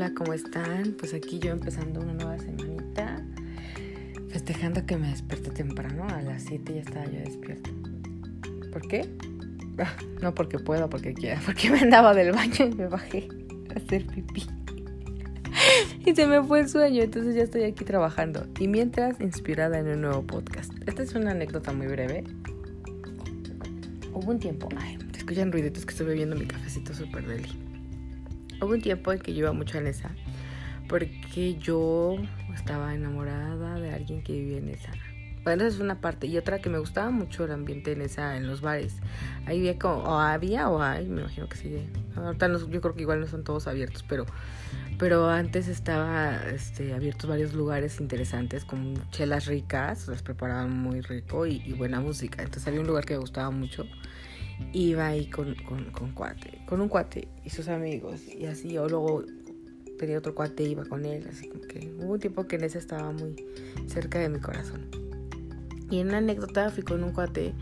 Hola, ¿cómo están? Pues aquí yo empezando una nueva semanita, festejando que me desperté temprano, a las 7 ya estaba yo despierta. ¿Por qué? Ah, no porque puedo, porque quiera, porque me andaba del baño y me bajé a hacer pipí. Y se me fue el sueño, entonces ya estoy aquí trabajando. Y mientras, inspirada en un nuevo podcast. Esta es una anécdota muy breve. Hubo un tiempo, ay, escuchan ruiditos que estoy bebiendo mi cafecito super deli. Hubo un tiempo en que yo iba mucho a Nesa porque yo estaba enamorada de alguien que vivía en Nesa. Bueno, esa es una parte. Y otra que me gustaba mucho el ambiente en esa, en los bares. Ahí había como, o había o hay, me imagino que sí. Ahorita no, yo creo que igual no son todos abiertos, pero, pero antes estaba este, abiertos varios lugares interesantes con chelas ricas, las preparaban muy rico y, y buena música. Entonces había un lugar que me gustaba mucho iba ahí con, con, con, cuate, con un cuate y sus amigos y así, o luego tenía otro cuate iba con él, así como que hubo un tiempo que en ese estaba muy cerca de mi corazón. Y en una anécdota fui con un cuate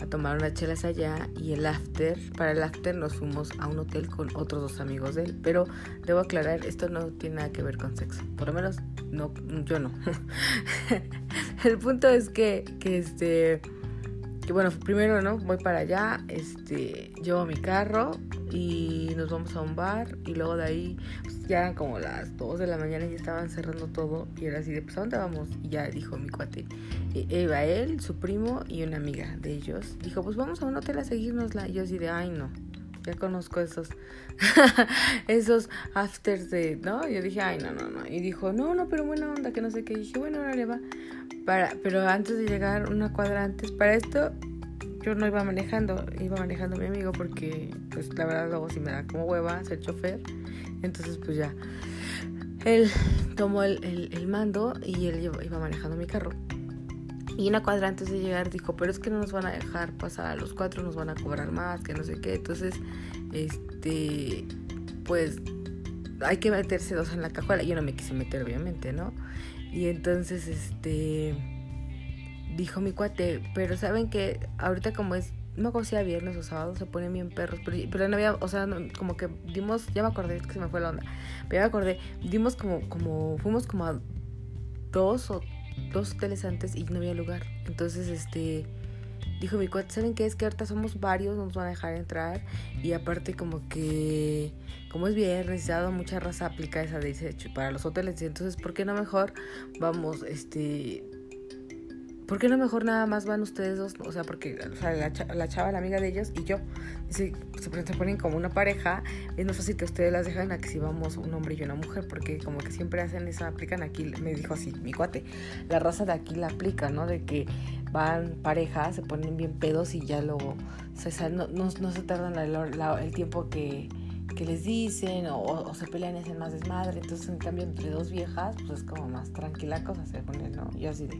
a tomar unas chelas allá y el after, para el after nos fuimos a un hotel con otros dos amigos de él, pero debo aclarar, esto no tiene nada que ver con sexo, por lo menos no, yo no. el punto es que, que este que bueno, primero, ¿no? Voy para allá, este, llevo mi carro y nos vamos a un bar y luego de ahí pues, ya eran como las 2 de la mañana y estaban cerrando todo y era así de, pues ¿a dónde vamos? Y ya dijo mi cuate, e, iba él, su primo y una amiga de ellos. Dijo, pues vamos a un hotel a seguirnosla. Y yo así de, ay no, ya conozco esos, esos afters de, ¿no? Yo dije, ay no, no, no. Y dijo, no, no, pero buena onda, que no sé qué. Y dije, bueno, ahora le va pero antes de llegar una cuadra antes, para esto yo no iba manejando, iba manejando mi amigo porque pues la verdad luego si me da como hueva ser chofer, entonces pues ya. Él tomó el, el, mando y él iba manejando mi carro. Y una cuadra antes de llegar dijo, pero es que no nos van a dejar pasar a los cuatro, nos van a cobrar más, que no sé qué. Entonces, este, pues hay que meterse dos en la cajuela. Yo no me quise meter, obviamente, ¿no? Y entonces, este, dijo mi cuate, pero saben que ahorita como es, no si viernes o sábado, se ponen bien perros, pero, no había, o sea, como que dimos, ya me acordé que se me fue la onda, pero ya me acordé, dimos como, como, fuimos como a dos o dos hoteles antes y no había lugar. Entonces, este, dijo mi cuate, ¿saben qué? Es que ahorita somos varios, nos van a dejar entrar. Y aparte como que, como es viernes, ya mucha raza aplica esa de para los hoteles. Entonces, ¿por qué no mejor vamos, este, ¿por qué no mejor nada más van ustedes dos? O sea, porque o sea, la, la, chava, la amiga de ellos y yo, dice, se, ponen como una pareja, es más fácil que ustedes las dejan a que si vamos un hombre y una mujer, porque como que siempre hacen eso, aplican aquí, me dijo así, mi cuate, la raza de aquí la aplica, ¿no? De que van parejas, se ponen bien pedos y ya luego, o sea, no, no, se tardan el, tiempo que que les dicen o, se pelean y hacen más desmadre. Entonces, en cambio, entre dos viejas, pues es como más tranquila cosa, se pone, ¿no? Yo así de,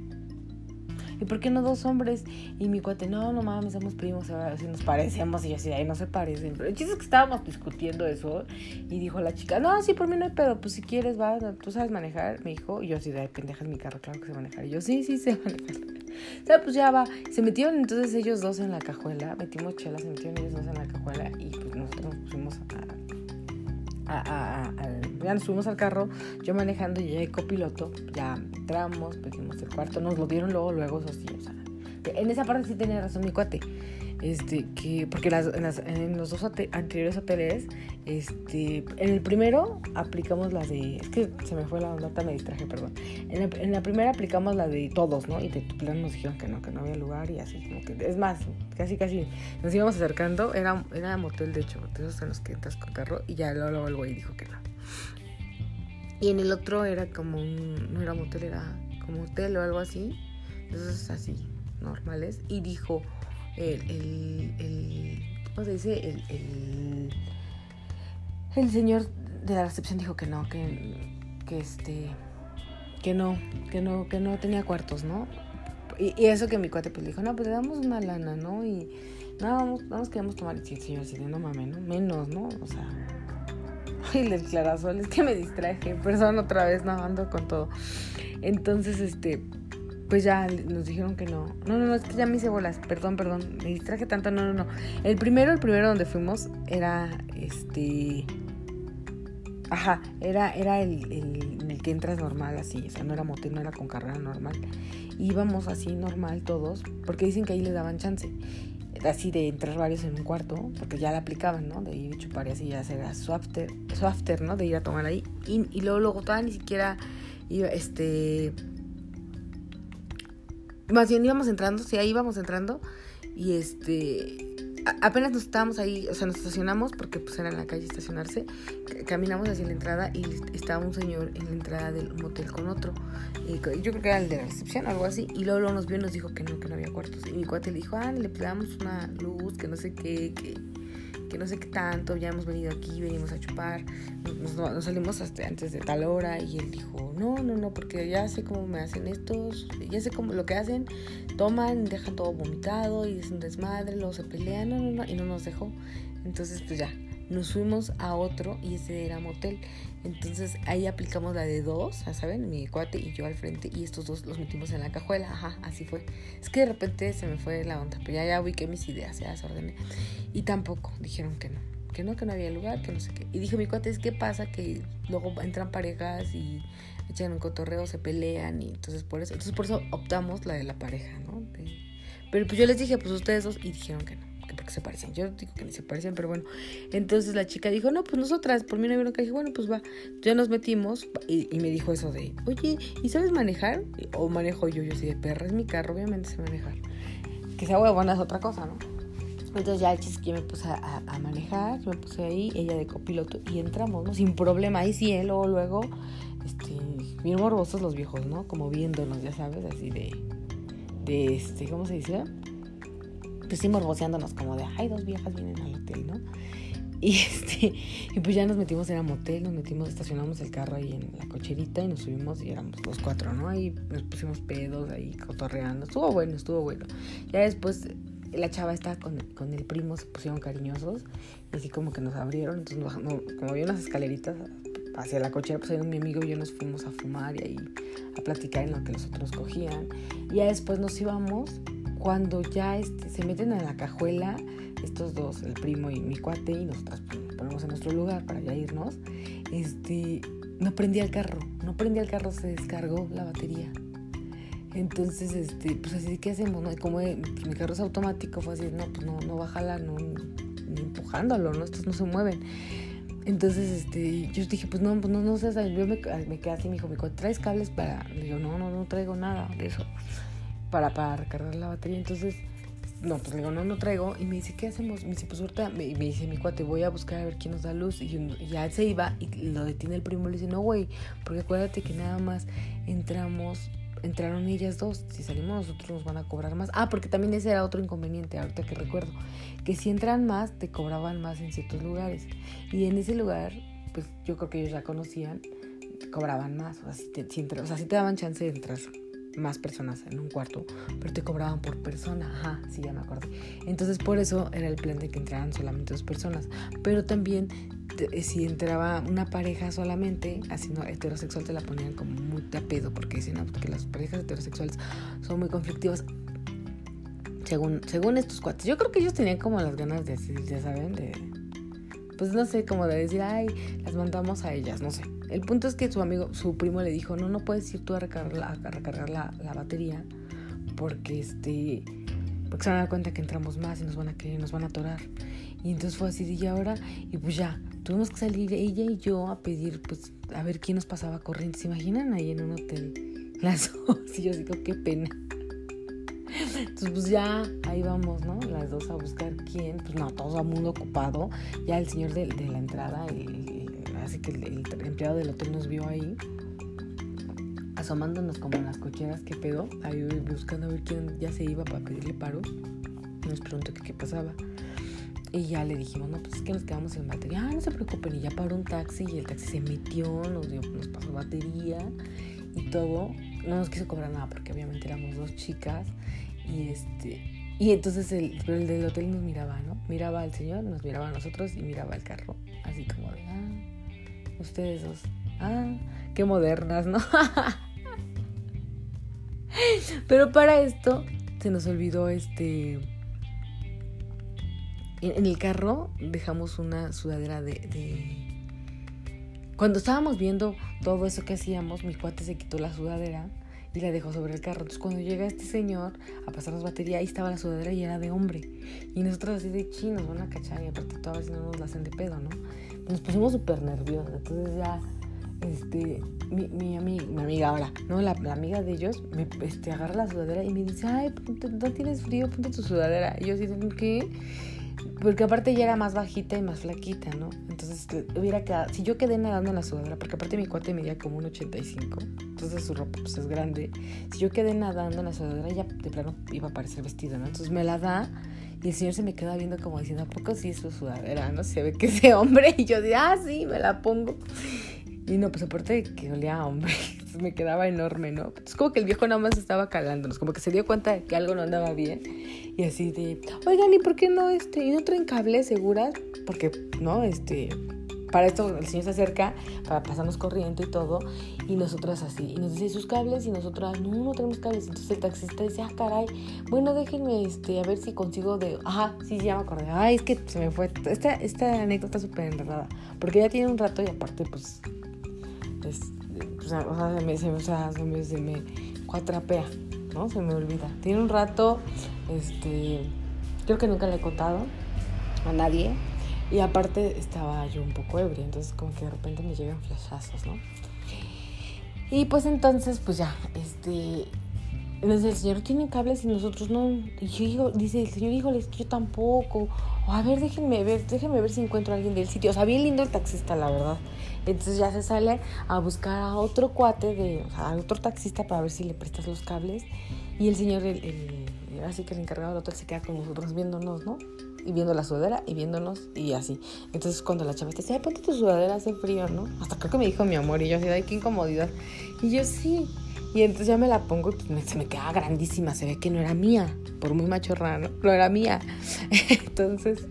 ¿y por qué no dos hombres? Y mi cuate, no, no mames, somos primos, así nos parecemos. Y yo así, ay, no se parecen. Pero el chiste es que estábamos discutiendo eso. Y dijo la chica, no, sí, por mí no hay pedo, pues si quieres, va, tú sabes manejar, me dijo. Y yo así, ay, pendeja, es mi carro, claro que sé manejar. Y yo, sí, sí, sé manejar. O sea, pues ya va. Se metieron entonces ellos dos en la cajuela, metimos chelas, se metieron ellos dos en la cajuela. Y pues nosotros nos pusimos a a, ya nos subimos al carro, yo manejando y ya copiloto, ya entramos, pedimos el cuarto, nos lo dieron luego, luego, eso sí, o sea, en esa parte sí tenía razón mi cuate este, que, porque las, en, los dos anteriores hoteles, este, en el primero aplicamos la de, es que se me fue la nota, me distraje, perdón. En la, primera aplicamos la de todos, ¿no? Y de tu plan nos dijeron que no, que no había lugar y así, como que, es más, casi, casi nos íbamos acercando, era, era motel de hecho, esos en los que entras con carro y ya luego el güey dijo que no. Y en el otro era como un, no era motel, era como hotel o algo así, esos así, normales, y dijo, el, el, el ¿cómo se dice? El, el, el señor de la recepción dijo que no, que, que este, que no, que no, que no tenía cuartos, ¿no? Y, y, eso que mi cuate pues dijo, no, pues le damos una lana, ¿no? Y nada, vamos, vamos, queremos tomar. Y el señor así no mames, ¿no? Menos, ¿no? O sea, y el clarasol, es que me distraje, persona otra vez nadando con todo. Entonces, este, pues ya nos dijeron que no. No, no, no, es que ya me hice bolas. Perdón, perdón. Me distraje tanto. No, no, no. El primero, el primero donde fuimos era este. Ajá, era, era el, el, el, que entras normal así, o sea, no era motel, no era con carrera normal. Íbamos así normal todos, porque dicen que ahí le daban chance, así de entrar varios en un cuarto, porque ya la aplicaban, ¿no? De ir a chupar y así ya hacer su after, su after, ¿no? De ir a tomar ahí. Y, y luego, luego todavía ni siquiera iba, este... Más bien íbamos entrando, sí, ahí íbamos entrando y este apenas nos estábamos ahí, o sea, nos estacionamos porque pues era en la calle estacionarse, caminamos hacia la entrada y estaba un señor en la entrada del motel con otro, y yo creo que era el de la recepción, algo así, y luego, nos vio y nos dijo que no, que no había cuartos, y mi cuate le dijo, ah, le damos una luz, que no sé qué, que que no sé qué tanto, ya hemos venido aquí, venimos a chupar, nos, salimos hasta antes de tal hora y él dijo, no, no, no, porque ya sé cómo me hacen estos, ya sé cómo lo que hacen, toman, dejan todo vomitado y es un desmadre, luego se pelean, no, no, no, y no nos dejó. Entonces, pues ya, nos fuimos a otro y ese era motel. Entonces ahí aplicamos la de dos, ¿saben? Mi cuate y yo al frente y estos dos los metimos en la cajuela. Ajá, así fue. Es que de repente se me fue la onda, pero ya, ya ubiqué mis ideas, ya desordené. Y tampoco, dijeron que no, que no, que no había lugar, que no sé qué. Y dije mi cuate, es que pasa que luego entran parejas y echan un cotorreo, se pelean y entonces por eso, entonces por eso optamos la de la pareja, ¿no? pero pues yo les dije, pues ustedes dos y dijeron que no porque se parecen. Yo digo que ni se parecen, pero bueno. Entonces la chica dijo, no, pues nosotras, por mí no vieron que dije, bueno, pues va. Ya nos metimos y, me dijo eso de, oye, ¿y sabes manejar? O manejo yo, yo sí de perra, es mi carro, obviamente sé manejar. Que sea huevona es otra cosa, ¿no? Entonces ya el chiste que me puse a, manejar, me puse ahí, ella de copiloto y entramos, ¿no? Sin problema, ahí sí, ¿eh? luego, luego, este, bien morbosos los viejos, ¿no? Como viéndonos, ya sabes, así de, de este, ¿cómo se dice? Pues sí morboseándonos como de, ay, dos viejas vienen al hotel, ¿no? Y este, y pues ya nos metimos el motel, nos metimos, estacionamos el carro ahí en la cocherita y nos subimos y éramos los cuatro, ¿no? Ahí nos pusimos pedos, ahí cotorreando. Estuvo bueno, estuvo bueno. Ya después la chava estaba con, con el primo, se pusieron cariñosos y así como que nos abrieron. Entonces, como había unas escaleritas hacia la cochera, pues mi amigo y yo nos fuimos a fumar y ahí a platicar en lo que los otros cogían. Y ya después nos íbamos cuando ya este, se meten a la cajuela, estos dos, el primo y mi cuate, y nosotras ponemos en nuestro lugar para ya irnos, este, no prendía el carro, no prendía el carro, se descargó la batería. Entonces, este, pues así, ¿qué hacemos? No? Como mi carro es automático, fue así, no, pues no, no bájala, no, ni empujándolo, ¿no? Estos no se mueven. Entonces, este, yo dije, pues no, pues no, no sé, yo me, quedé así, me dijo, me ¿traes cables para...? Le digo, no, no, no traigo nada de eso para, recargar la batería. Entonces, no, pues le digo, no, no traigo. Y me dice, ¿qué hacemos? Me dice, pues ahorita, me, me dice mi cuate, voy a buscar a ver quién nos da luz. Y, ya se iba y lo detiene el primo. Le dice, no, güey, porque acuérdate que nada más entramos, entraron ellas dos. Si salimos nosotros nos van a cobrar más. Ah, porque también ese era otro inconveniente, ahorita que recuerdo. Que si entran más, te cobraban más en ciertos lugares. Y en ese lugar, pues yo creo que ellos ya conocían, cobraban más. O sea, si te, te daban chance de entrar más personas en un cuarto, pero te cobraban por persona. Ajá, sí, ya me acuerdo. Entonces, por eso era el plan de que entraran solamente dos personas. Pero también, eh, si entraba una pareja solamente, así no heterosexual, te la ponían como muy de pedo, porque dicen no, que las parejas heterosexuales son muy conflictivas. Según, según estos cuates, yo creo que ellos tenían como las ganas de, ya saben, de pues no sé, como de decir, ay, las mandamos a ellas, no sé. El punto es que su amigo, su primo le dijo, no, no puedes ir tú a recargar la, a recargar la, batería porque este porque se van a dar cuenta que entramos más y nos van a querer, nos van a atorar. Y entonces fue así y ahora, y pues ya, tuvimos que salir ella y yo a pedir, pues, a ver quién nos pasaba corriente. ¿Se imaginan ahí en un hotel? Las dos, y yo digo, qué pena. Entonces, pues ya ahí vamos, ¿no? Las dos a buscar quién. Pues no, todo el mundo ocupado. Ya el señor de, la entrada, así que el, empleado del hotel nos vio ahí, asomándonos como en las cocheras, ¿qué pedo? Ahí buscando a ver quién ya se iba para pedirle paro. Nos preguntó qué pasaba. Y ya le dijimos, no, pues es que nos quedamos en batería. Ah, no se preocupen. Y ya paró un taxi y el taxi se metió, nos, dio, nos pasó batería y todo. No nos quiso cobrar nada porque obviamente éramos dos chicas y este y entonces el, el del hotel nos miraba, ¿no? Miraba al señor, nos miraba a nosotros y miraba el carro. Así como de, ah, ustedes dos. Ah, qué modernas, ¿no? Pero para esto se nos olvidó este... En, el carro dejamos una sudadera de, cuando estábamos viendo todo eso que hacíamos, mi cuate se quitó la sudadera y la dejó sobre el carro. Entonces cuando llega este señor a pasarnos batería, ahí estaba la sudadera y era de hombre. Y nosotros así de chinos, van a cachar aparte todas no nos la hacen de pedo, ¿no? Nos pusimos súper nerviosos. Entonces ya, este, mi, mi, mi amiga ahora, ¿no? La, amiga de ellos me este, agarra la sudadera y me dice, ay, no tienes frío, ponte tu sudadera. Y yo así, ¿qué? Porque aparte ya era más bajita y más flaquita, ¿no? Entonces hubiera quedado, si yo quedé nadando en la sudadera, porque aparte mi cuate medía como un 85, entonces su ropa pues es grande, si yo quedé nadando en la sudadera ya de plano iba a parecer vestido, ¿no? Entonces me la da y el señor se me queda viendo como diciendo, ¿a poco sí es su sudadera? No se ve que ese hombre y yo digo, ah, sí, me la pongo. Y no, pues aparte que olía a hombre, me quedaba enorme, ¿no? Es como que el viejo nada más estaba calándonos, como que se dio cuenta de que algo no andaba bien. Y así de, oigan, ¿y por qué no, este, y no traen cables seguras? Porque, ¿no? Este, para esto el señor se acerca para pasarnos corriente y todo, y nosotras así, y nos dice sus cables, y nosotras, no, no tenemos cables. Entonces el taxista dice, ah, caray, bueno, déjenme, este, a ver si consigo de, ajá, sí, ya me acordé, ay, es que se me fue, esta, esta anécdota súper enredada, porque ya tiene un rato y aparte, pues, pues, o sea, se me, se, me, se me cuatrapea, ¿no? Se me olvida. Tiene un rato, este, creo que nunca le he contado a nadie. Y aparte estaba yo un poco ebria, entonces como que de repente me llegan flashazos, ¿no? Y pues entonces, pues ya, este, entonces el señor tiene cables y nosotros no. Y yo digo, dice el señor, híjole, es que yo tampoco. O a ver, déjenme ver, déjenme ver si encuentro a alguien del sitio. O sea, bien lindo el taxista, la verdad. Entonces ya se sale a buscar a otro cuate, de, o sea, a otro taxista para ver si le prestas los cables. Y el señor, el, el, así que el encargado del hotel se queda con nosotros viéndonos, ¿no? Y viendo la sudadera y viéndonos y así. Entonces cuando la chava dice, ay, ponte tu sudadera, hace frío, ¿no? Hasta creo que me dijo mi amor y yo así, ay, qué incomodidad. Y yo sí. Y entonces ya me la pongo y se me queda grandísima. Se ve que no era mía. Por muy machorra, ¿no? No era mía. entonces.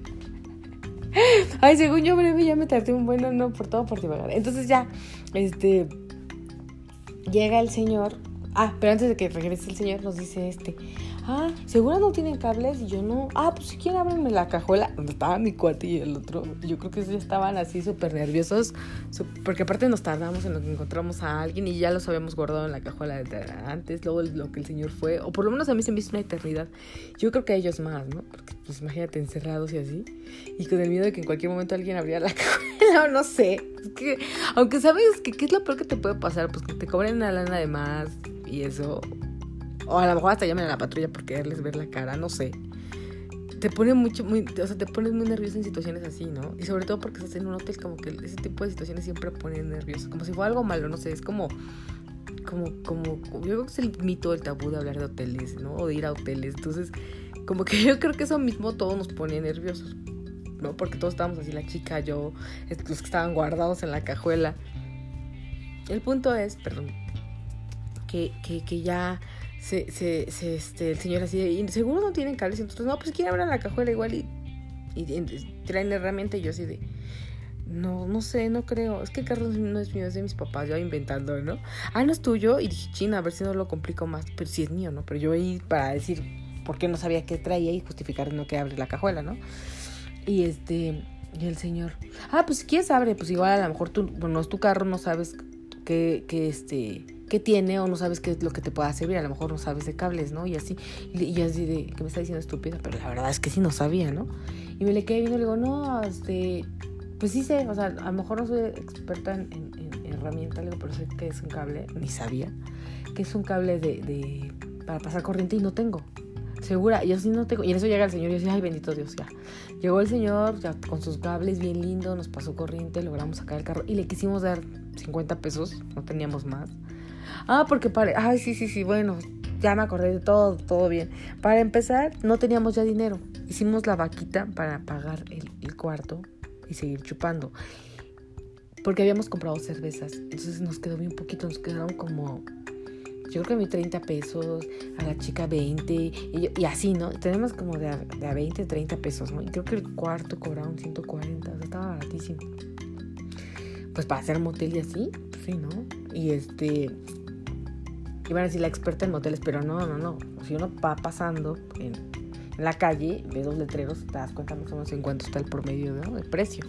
Ay, según yo breve ya me tardé un bueno, no, por todo por divagar. Entonces ya, este. Llega el señor. Ah, pero antes de que regrese el señor, nos dice este ah, ¿seguro no tienen cables? Y yo no, ah, pues si quieren ábrenme la cajuela, donde estaba mi cuate y el otro. Yo creo que ya estaban así súper nerviosos, porque aparte nos tardamos en lo que encontramos a alguien y ya los habíamos guardado en la cajuela antes, luego lo que el señor fue, o por lo menos a mí se me hizo una eternidad. Yo creo que a ellos más, ¿no? Porque pues imagínate encerrados y así, y con el miedo de que en cualquier momento alguien abriera la cajuela, no sé. Es que, aunque sabes que qué es lo peor que te puede pasar, pues que te cobren una lana de más y eso, o a lo mejor hasta llamen a la patrulla por quererles ver la cara, no sé. Te pone mucho, muy, o sea, te pones muy nervioso en situaciones así, ¿no? Y sobre todo porque estás en un hotel, como que ese tipo de situaciones siempre ponen nervioso. Como si fuera algo malo, no sé, es como, como, como, yo creo que es el mito, el tabú de hablar de hoteles, ¿no? O de ir a hoteles. Entonces, como que yo creo que eso mismo todo nos pone nerviosos, ¿no? Porque todos estábamos así, la chica, yo, los que estaban guardados en la cajuela. El punto es, perdón, que, que ya se, se, se, este, el señor así, y seguro no tienen cables, entonces, no, pues quieren abrir la cajuela igual y, y, traen herramienta y yo así de, no, no sé, no creo, es que el carro no es mío, es de mis papás, yo inventando, ¿no? Ah, no es tuyo, y dije, china, a ver si no lo complico más, pero sí es mío, ¿no? Pero yo ahí para decir por qué no sabía qué traía y justificar no que abre la cajuela, ¿no? Y este, y el señor, ah, pues si quieres abre, pues igual a lo mejor tú, bueno, es tu carro, no sabes que, que este qué tiene o no sabes qué lo que te pueda servir, a lo mejor no sabes de cables, ¿no? Y así, y, así de, que me está diciendo estúpida, pero la verdad es que sí no sabía, ¿no? Y me le quedé viendo y le digo, no, este, pues sí sé, o sea, a lo mejor no soy experta en, en, digo, pero sé que es un cable, ni sabía, que es un cable de, de, para pasar corriente y no tengo. Segura, yo sí no tengo. Y en eso llega el señor y yo decía, ay, bendito Dios, ya. Llegó el señor, ya con sus cables bien lindo, nos pasó corriente, logramos sacar el carro y le quisimos dar 50 pesos, no teníamos más. Ah, porque para... Ay, sí, sí, sí, bueno, ya me acordé de todo, todo bien. Para empezar, no teníamos ya dinero. Hicimos la vaquita para pagar el, cuarto y seguir chupando. Porque habíamos comprado cervezas. Entonces nos quedó bien poquito, nos quedaron como yo creo que a mí 30 pesos, a la chica 20, y, y así, ¿no? Tenemos como de a, de a, 20, 30 pesos, ¿no? Y creo que el cuarto cobraba un 140, o sea, estaba baratísimo. Pues para hacer motel y así, pues sí, ¿no? Y este, iban a decir la experta en moteles, pero no, no, no. Si uno va pasando en, la calle, ve dos letreros, te das cuenta más o menos en cuánto está el promedio ¿no? del precio.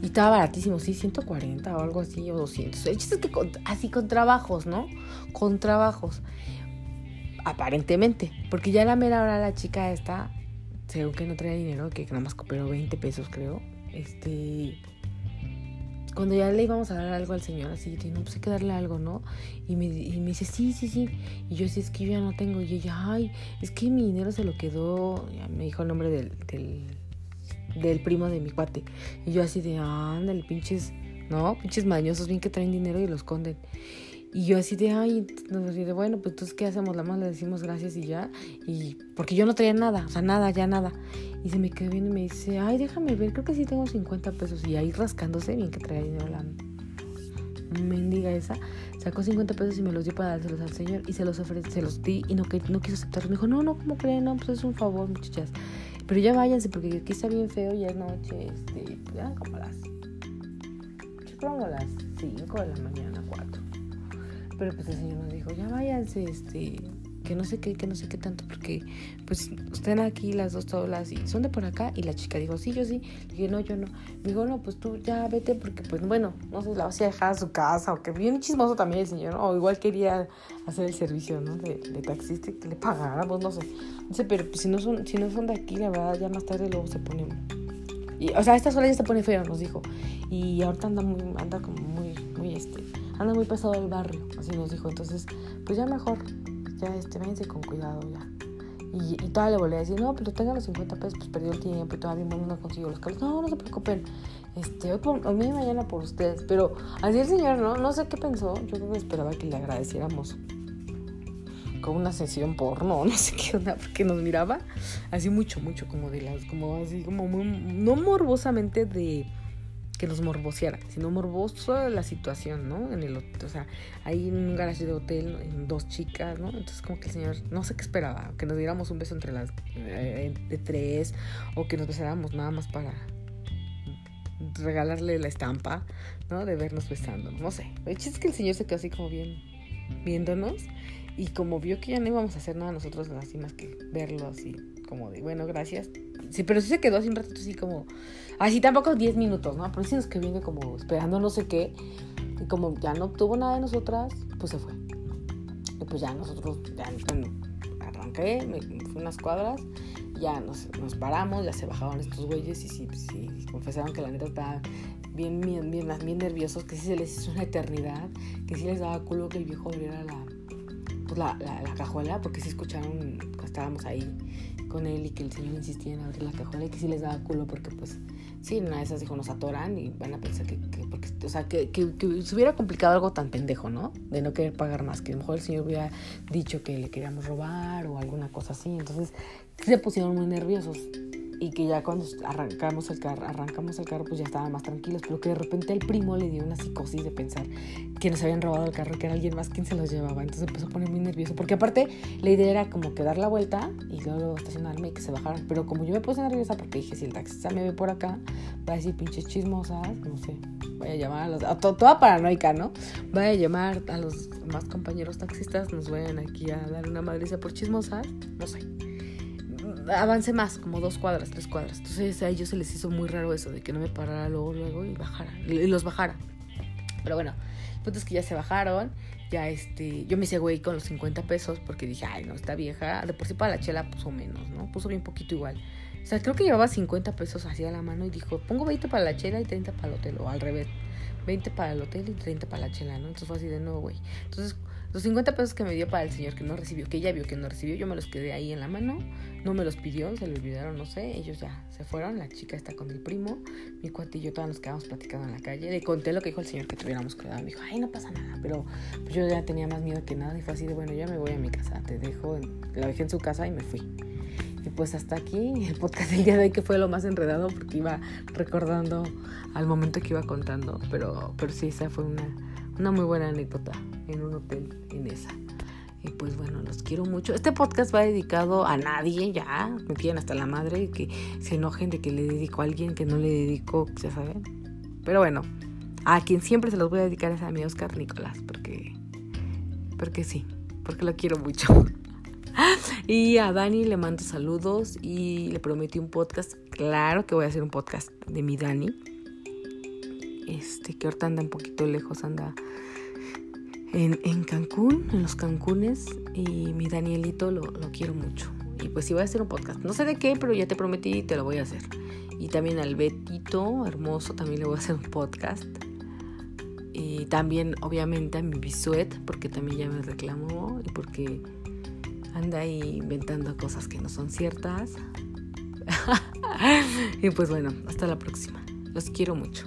Y estaba baratísimo, sí, 140 o algo así, o 200. El que así con trabajos, ¿no? Con trabajos. Aparentemente. Porque ya la mera hora la chica esta, según que no traía dinero, que nada más cooperó 20 pesos, creo. Este cuando ya le íbamos a dar algo al señor, así, no, pues hay que darle algo, ¿no? Y me, y me dice, sí, sí, sí. Y yo, sí, es que yo ya no tengo. Y ella, ay, es que mi dinero se lo quedó. Ya me dijo el nombre del, del, del primo de mi cuate. Y yo, así de, ándale, pinches, ¿no? Pinches mañosos, bien que traen dinero y lo esconden. Y yo así de, ay, de, bueno, pues entonces, ¿qué hacemos? La más le decimos gracias y ya. Y porque yo no traía nada, o sea, nada, ya nada. Y se me quedó viendo y me dice, ay, déjame ver, creo que sí tengo 50 pesos. Y ahí rascándose, bien que traía dinero la mendiga esa, sacó 50 pesos y me los dio para dárselos al señor. Y se los ofrecí, se los di y no, que, no quiso aceptarlos. Me dijo, no, no, ¿cómo creen? No, pues es un favor, muchachas. Pero ya váyanse porque aquí está bien feo, ya es noche, este, ya como las, como las 5 de la mañana, 4. Pero pues el señor nos dijo, ya váyanse, este, que no sé qué, que no sé qué tanto, porque pues están aquí las dos tablas y son de por acá. Y la chica dijo, sí, yo sí. Le dije, no, yo no. Me dijo, no, pues tú ya vete, porque pues bueno, no sé, la vas a dejar a su casa, o que bien chismoso también el señor, o igual quería hacer el servicio, ¿no? De, de taxista que le pagáramos, no sé. Dice, pero pues, si no son, si no son de aquí, la verdad, ya más tarde luego se pone. Y, o sea, esta sola ya se pone feo, nos dijo. Y ahorita anda muy, anda como muy, muy este, anda muy pesado el barrio, así nos dijo. Entonces, pues ya mejor ya este, con cuidado ya. Y, y todavía le volví a decir, no, pero tengan los 50 pesos, pues perdió el tiempo y todavía no consigo los carros. No, no se preocupen. Este, hoy, por, hoy mañana por ustedes. Pero así el señor, ¿no? No sé qué pensó. Yo creo esperaba que le agradeciéramos con una sesión porno, no sé qué onda, porque nos miraba así mucho, mucho, como de las, como así, como muy, no morbosamente de que nos morboseara, sino morboso la situación, ¿no? En el, o sea, ahí en un garaje de hotel, en dos chicas, ¿no? Entonces como que el señor, no sé qué esperaba, que nos diéramos un beso entre las eh, de tres, o que nos besáramos nada más para regalarle la estampa, ¿no? De vernos besando, no sé. El chiste es que el señor se quedó así como bien viéndonos y como vio que ya no íbamos a hacer nada nosotros así más que verlo así como de, bueno, gracias. Sí, pero sí se quedó así un ratito así como, así tampoco 10 minutos, ¿no? Pero sí nos que viene como esperando no sé qué. Y como ya no obtuvo nada de nosotras, pues se fue. Y pues ya nosotros, ya arranqué, me fui unas cuadras, ya nos, nos paramos, ya se bajaron estos güeyes y sí, sí, confesaron que la neta estaba bien, bien, bien, bien nerviosos, que sí se les hizo una eternidad, que sí les daba culo que el viejo abriera la, pues la, la cajuela, porque sí escucharon que estábamos ahí con él y que el señor insistía en abrir la cajuela y que sí les daba culo porque pues sí, una de esas dijo nos atoran y van a pensar que, porque, o sea, que, que, se hubiera complicado algo tan pendejo, ¿no? De no querer pagar más, que a lo mejor el señor hubiera dicho que le queríamos robar o alguna cosa así, entonces se pusieron muy nerviosos y que ya cuando arrancamos el carro, arrancamos el carro, pues ya estaban más tranquilos, pero que de repente el primo le dio una psicosis de pensar que nos habían robado el carro, que era alguien más quien se los llevaba, entonces empezó a poner muy nervioso, porque aparte la idea era como que dar la vuelta y luego estacionarme y que se bajaran, pero como yo me puse nerviosa porque dije, si el taxista me ve por acá, va a decir pinches chismosas, no sé, vaya a llamar a los, a toda paranoica, ¿no? Vaya a llamar a los más compañeros taxistas, nos vayan aquí a dar una madriza por chismosas, no sé avance más, como dos cuadras, tres cuadras. Entonces a ellos se les hizo muy raro eso, de que no me parara luego, luego y bajara, y los bajara. Pero bueno, el punto es que ya se bajaron, ya este, yo me hice güey con los 50 pesos porque dije, ay, no, está vieja, de por sí para la chela puso menos, ¿no? Puso bien poquito igual. O sea, creo que llevaba 50 pesos así a la mano y dijo, pongo 20 para la chela y 30 para el hotel, o al revés, 20 para el hotel y 30 para la chela, ¿no? Entonces fue así de nuevo, güey. Entonces los 50 pesos que me dio para el señor que no recibió, que ella vio que no recibió, yo me los quedé ahí en la mano. No me los pidió, se le olvidaron, no sé. Ellos ya se fueron. La chica está con el primo. Mi cuate y yo todos nos quedamos platicando en la calle. Le conté lo que dijo el señor que tuviéramos cuidado. Me dijo, ay, no pasa nada. Pero pues, yo ya tenía más miedo que nada. Y fue así de, bueno, ya me voy a mi casa. Te dejo. La dejé en su casa y me fui. Y pues hasta aquí el podcast del día de hoy que fue lo más enredado porque iba recordando al momento que iba contando. Pero, pero sí, esa fue una una muy buena anécdota en un hotel en esa. Y pues bueno, los quiero mucho. Este podcast va dedicado a nadie, ya. Me tienen hasta la madre que se enojen de que le dedico a alguien que no le dedico, ya saben. Pero bueno, a quien siempre se los voy a dedicar es a mi Oscar Nicolás, porque, porque sí, porque lo quiero mucho. y a Dani le mando saludos y le prometí un podcast. Claro que voy a hacer un podcast de mi Dani este, que ahorita anda un poquito lejos, anda en, en Cancún, en los Cancunes, y mi Danielito lo, lo quiero mucho. Y pues voy a hacer un podcast. No sé de qué, pero ya te prometí y te lo voy a hacer. Y también al Betito, hermoso, también le voy a hacer un podcast. Y también, obviamente, a mi bisuet, porque también ya me reclamó y porque anda ahí inventando cosas que no son ciertas. y pues bueno, hasta la próxima. Los quiero mucho.